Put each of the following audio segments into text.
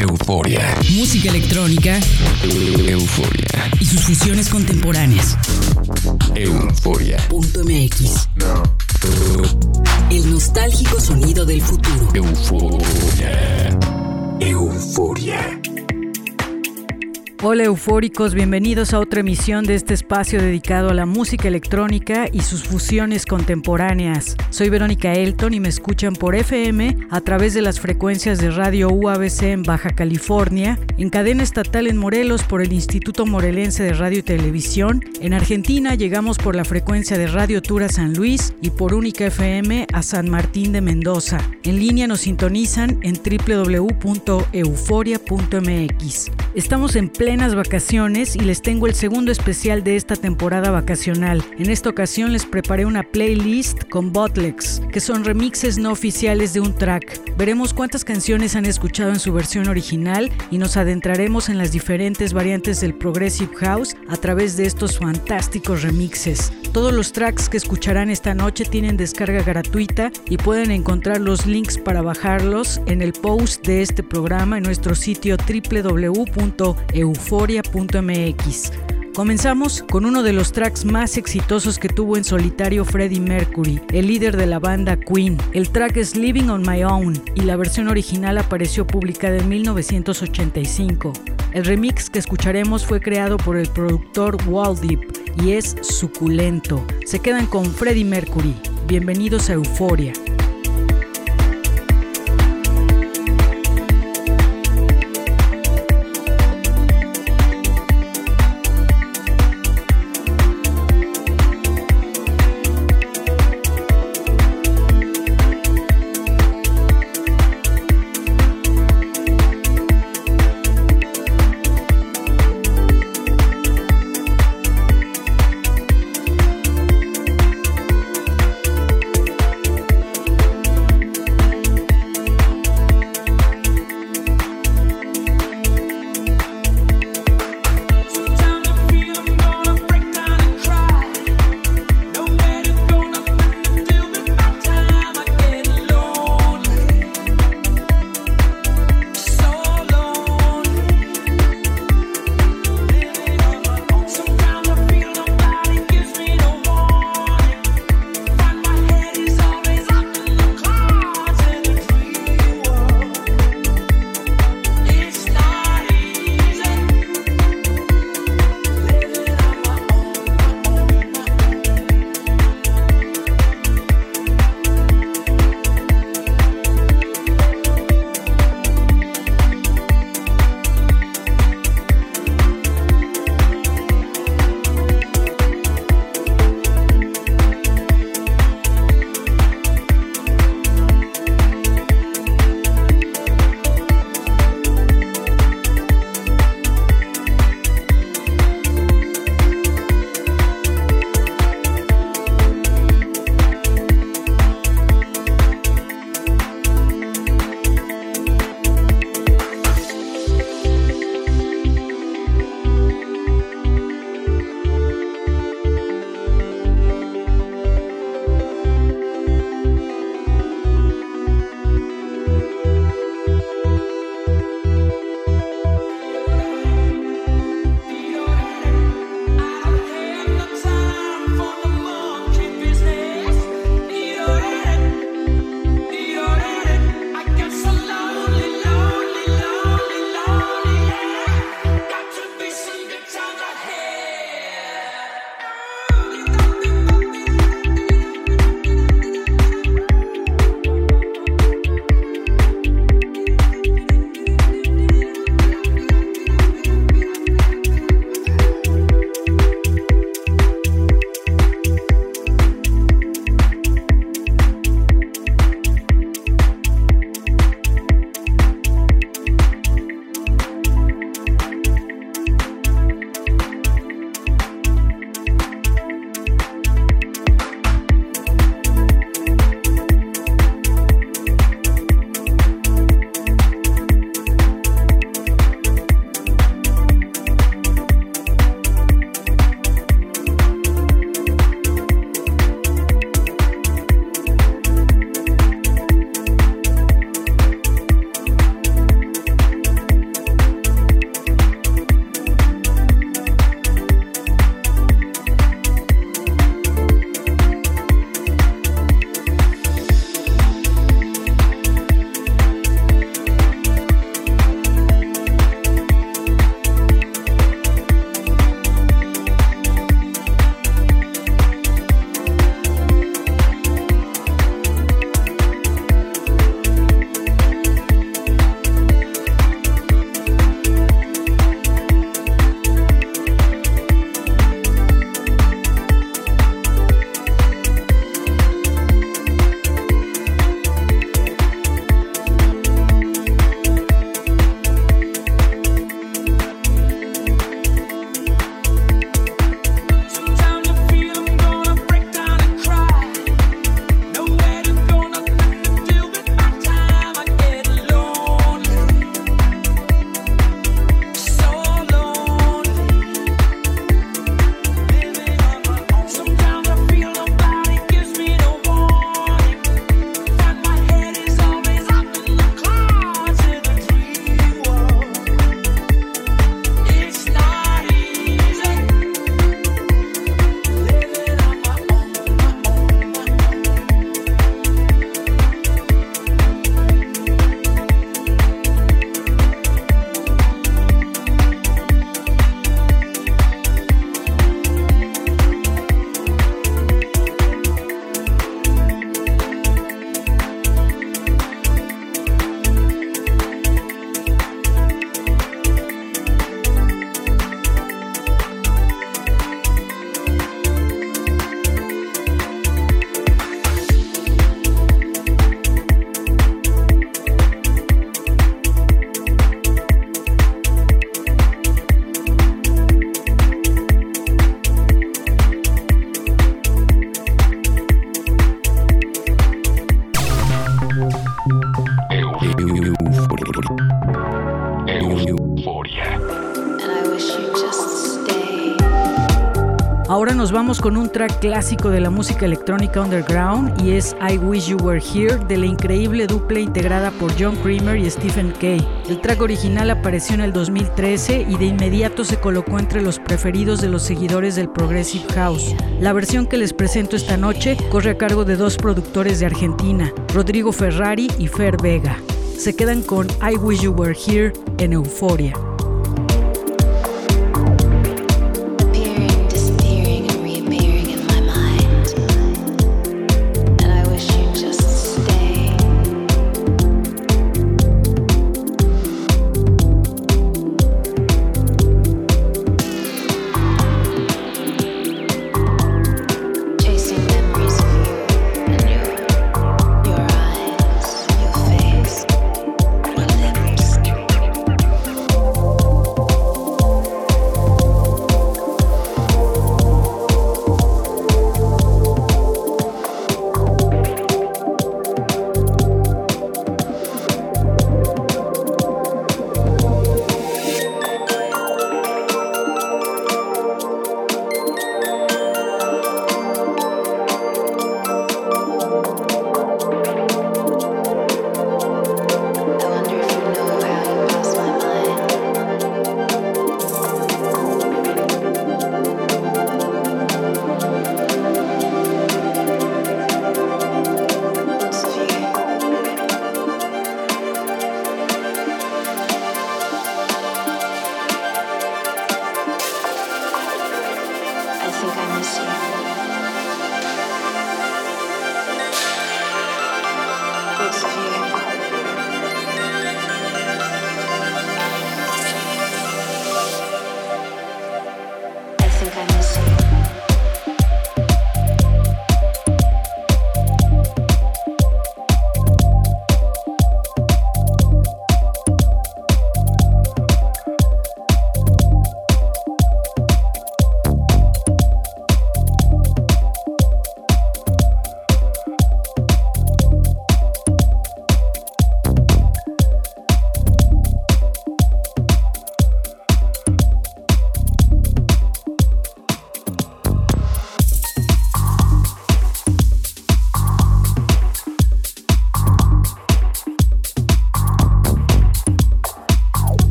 euforia. Música electrónica. Euforia. Y sus fusiones contemporáneas. Euforia. Punto MX. El nostálgico sonido del futuro. Euforia. Euforia. Hola eufóricos, bienvenidos a otra emisión de este espacio dedicado a la música electrónica y sus fusiones contemporáneas. Soy Verónica Elton y me escuchan por FM a través de las frecuencias de Radio UABC en Baja California, en cadena estatal en Morelos por el Instituto Morelense de Radio y Televisión, en Argentina llegamos por la frecuencia de Radio Tura San Luis y por Única FM a San Martín de Mendoza. En línea nos sintonizan en www.euforia.mx. Estamos en pleno vacaciones y les tengo el segundo especial de esta temporada vacacional. En esta ocasión les preparé una playlist con bootlegs, que son remixes no oficiales de un track. Veremos cuántas canciones han escuchado en su versión original y nos adentraremos en las diferentes variantes del Progressive House a través de estos fantásticos remixes. Todos los tracks que escucharán esta noche tienen descarga gratuita y pueden encontrar los links para bajarlos en el post de este programa en nuestro sitio www.eufo euforia.mx. Comenzamos con uno de los tracks más exitosos que tuvo en solitario Freddie Mercury, el líder de la banda Queen. El track es Living on My Own y la versión original apareció publicada en 1985. El remix que escucharemos fue creado por el productor Deep y es suculento. Se quedan con Freddie Mercury. Bienvenidos a Euforia. Vamos con un track clásico de la música electrónica underground y es I Wish You Were Here de la increíble dupla integrada por John Creamer y Stephen Kay. El track original apareció en el 2013 y de inmediato se colocó entre los preferidos de los seguidores del Progressive House. La versión que les presento esta noche corre a cargo de dos productores de Argentina, Rodrigo Ferrari y Fer Vega. Se quedan con I Wish You Were Here en Euforia.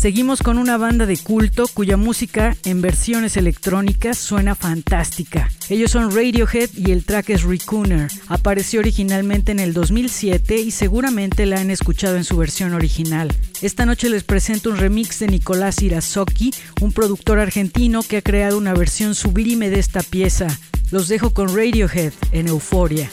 Seguimos con una banda de culto cuya música en versiones electrónicas suena fantástica. Ellos son Radiohead y el track es Recooner. Apareció originalmente en el 2007 y seguramente la han escuchado en su versión original. Esta noche les presento un remix de Nicolás Irazoki, un productor argentino que ha creado una versión sublime de esta pieza. Los dejo con Radiohead en Euforia.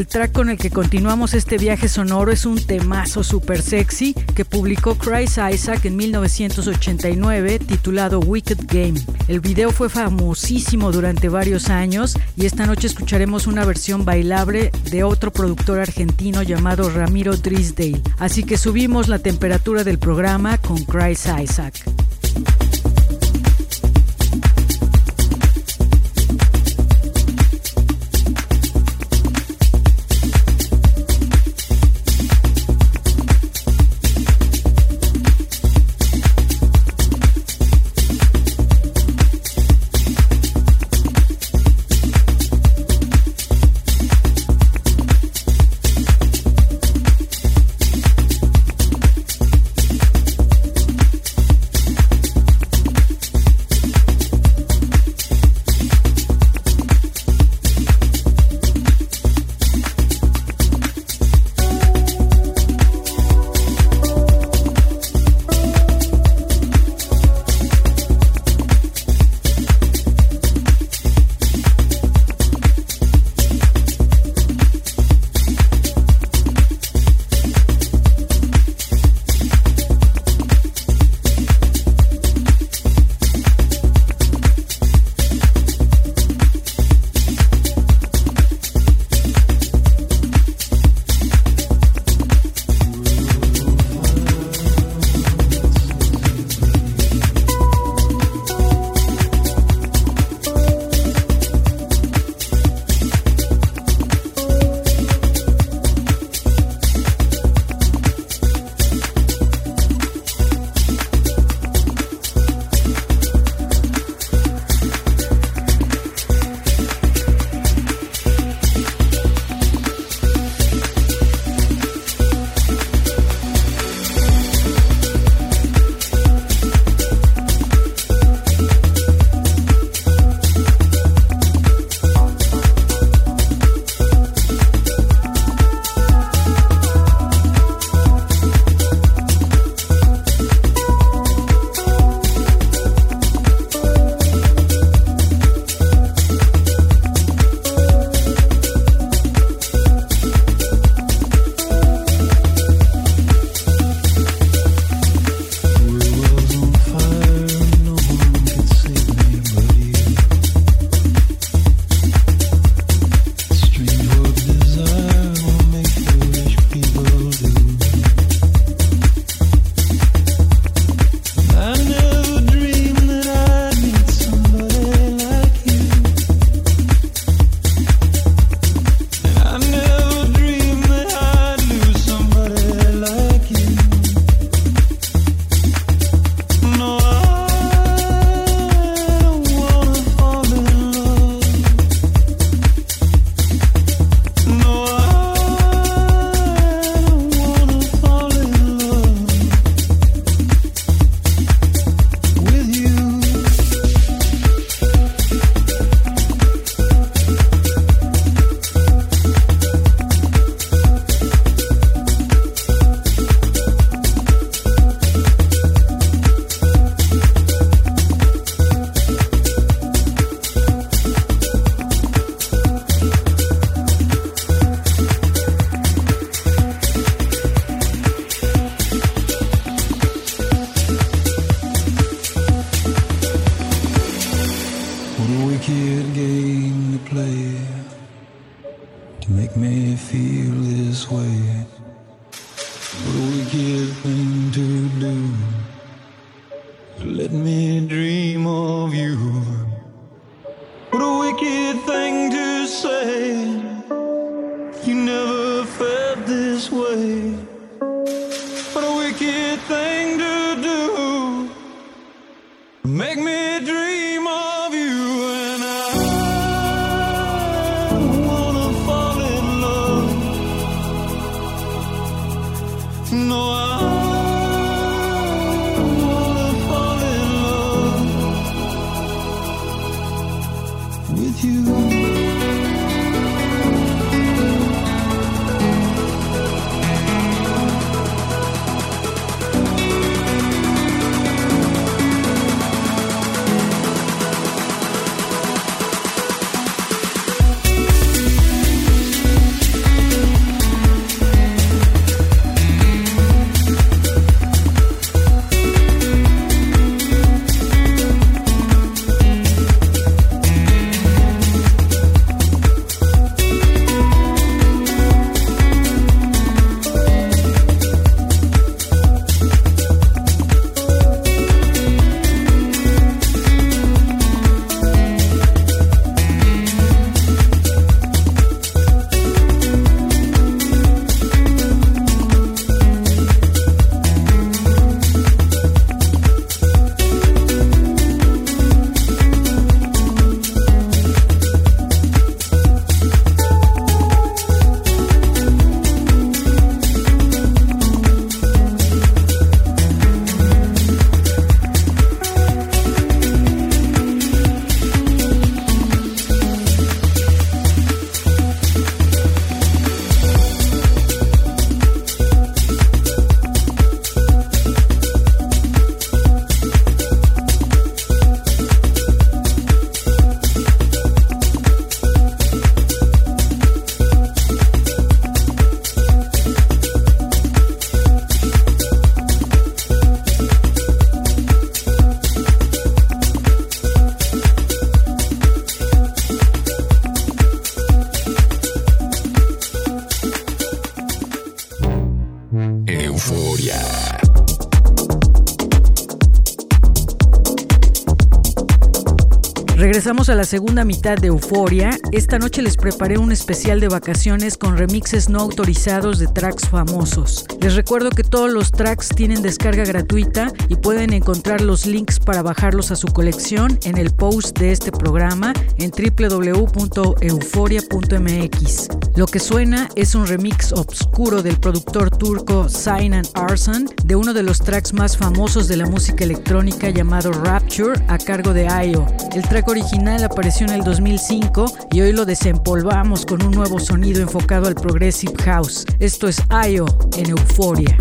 El track con el que continuamos este viaje sonoro es un temazo super sexy que publicó Chris Isaac en 1989 titulado Wicked Game. El video fue famosísimo durante varios años y esta noche escucharemos una versión bailable de otro productor argentino llamado Ramiro Drisdale. Así que subimos la temperatura del programa con Chris Isaac. Regresamos a la segunda mitad de Euforia. Esta noche les preparé un especial de vacaciones con remixes no autorizados de tracks famosos. Les recuerdo que todos los tracks tienen descarga gratuita y pueden encontrar los links para bajarlos a su colección en el post de este programa en www.euforia.mx. Lo que suena es un remix obscuro del productor turco Sinan Arsan de uno de los tracks más famosos de la música electrónica llamado Rapture a cargo de Ayo. El track original apareció en el 2005 y hoy lo desempolvamos con un nuevo sonido enfocado al Progressive House. Esto es Ayo en Euforia.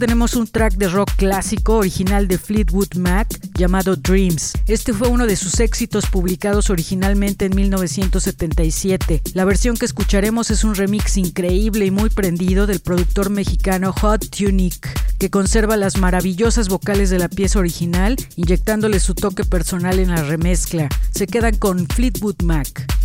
Tenemos un track de rock clásico original de Fleetwood Mac llamado Dreams. Este fue uno de sus éxitos publicados originalmente en 1977. La versión que escucharemos es un remix increíble y muy prendido del productor mexicano Hot Tunic, que conserva las maravillosas vocales de la pieza original, inyectándole su toque personal en la remezcla. Se quedan con Fleetwood Mac.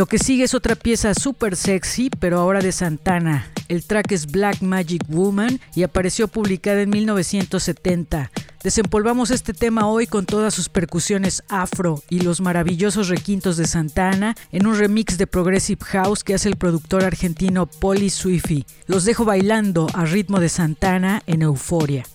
Lo que sigue es otra pieza súper sexy, pero ahora de Santana. El track es Black Magic Woman y apareció publicada en 1970. Desempolvamos este tema hoy con todas sus percusiones afro y los maravillosos requintos de Santana en un remix de Progressive House que hace el productor argentino Polly Swiffy. Los dejo bailando a ritmo de Santana en Euforia.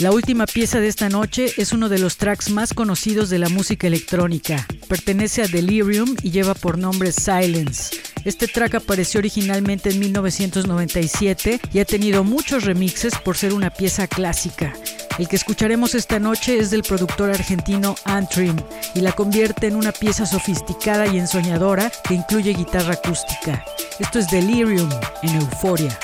La última pieza de esta noche es uno de los tracks más conocidos de la música electrónica. Pertenece a Delirium y lleva por nombre Silence. Este track apareció originalmente en 1997 y ha tenido muchos remixes por ser una pieza clásica. El que escucharemos esta noche es del productor argentino Antrim y la convierte en una pieza sofisticada y ensoñadora que incluye guitarra acústica. Esto es Delirium en Euforia.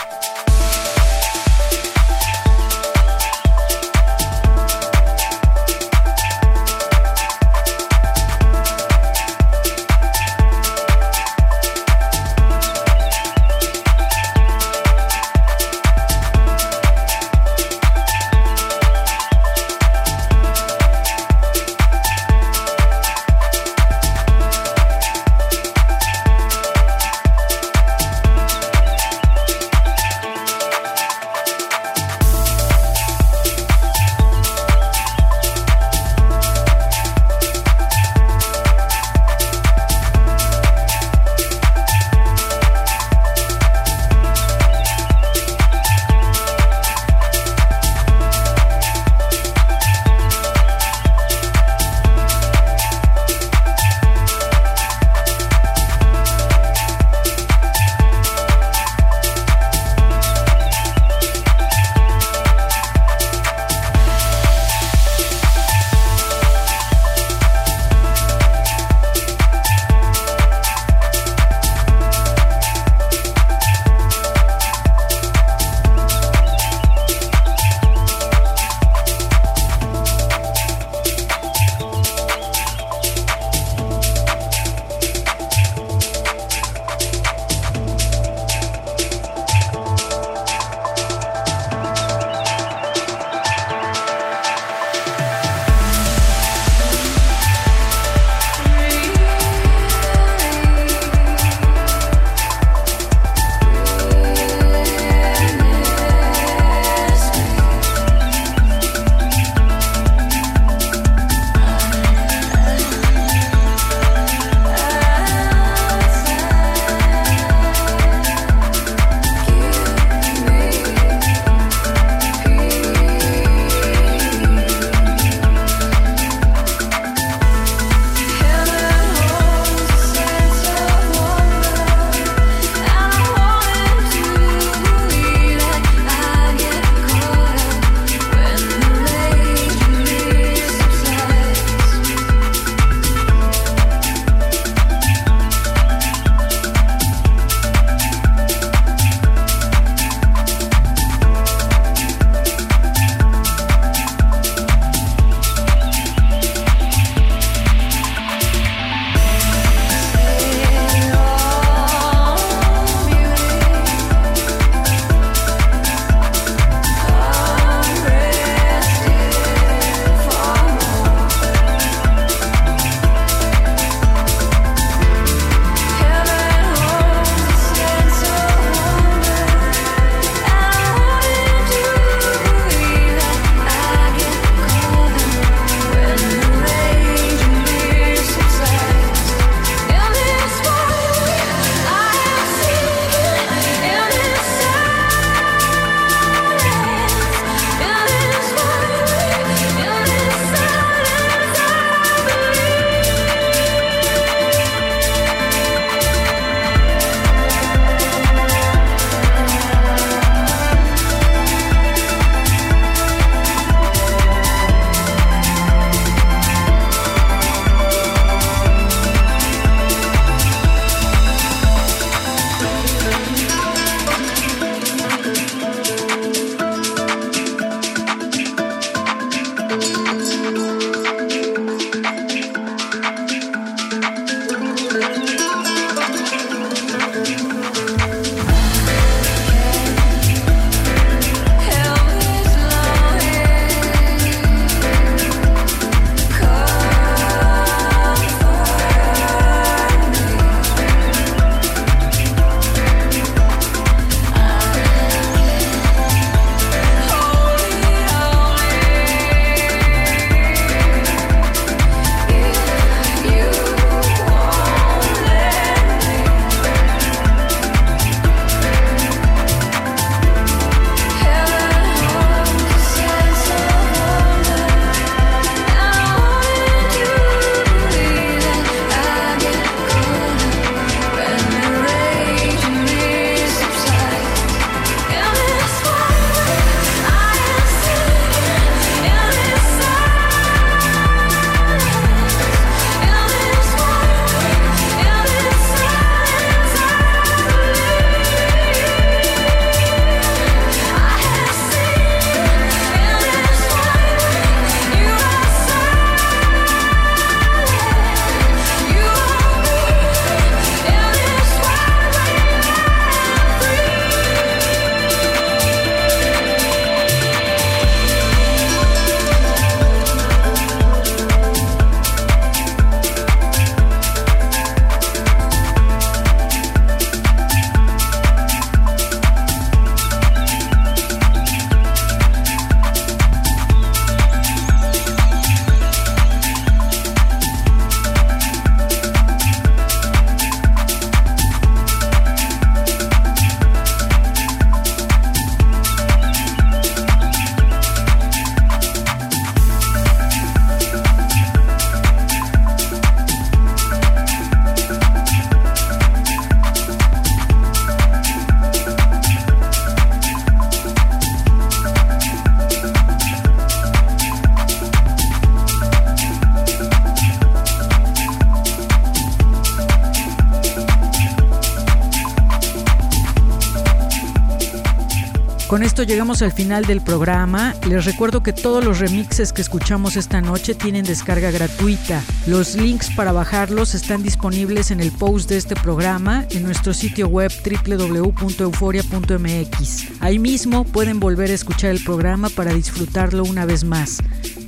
Llegamos al final del programa. Les recuerdo que todos los remixes que escuchamos esta noche tienen descarga gratuita. Los links para bajarlos están disponibles en el post de este programa en nuestro sitio web www.euforia.mx. Ahí mismo pueden volver a escuchar el programa para disfrutarlo una vez más.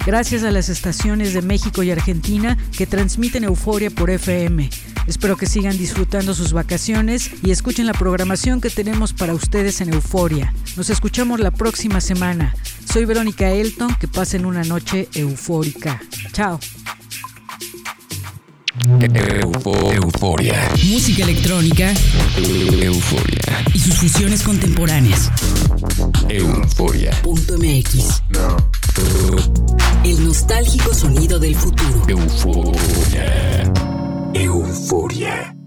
Gracias a las estaciones de México y Argentina que transmiten Euforia por FM. Espero que sigan disfrutando sus vacaciones y escuchen la programación que tenemos para ustedes en Euforia. Nos escuchamos la próxima semana. Soy Verónica Elton, que pasen una noche eufórica. Chao. euforia. Música electrónica. Euforia. Y sus fusiones contemporáneas. Euforia. MX. El nostálgico sonido del futuro. Euforia. Euforia.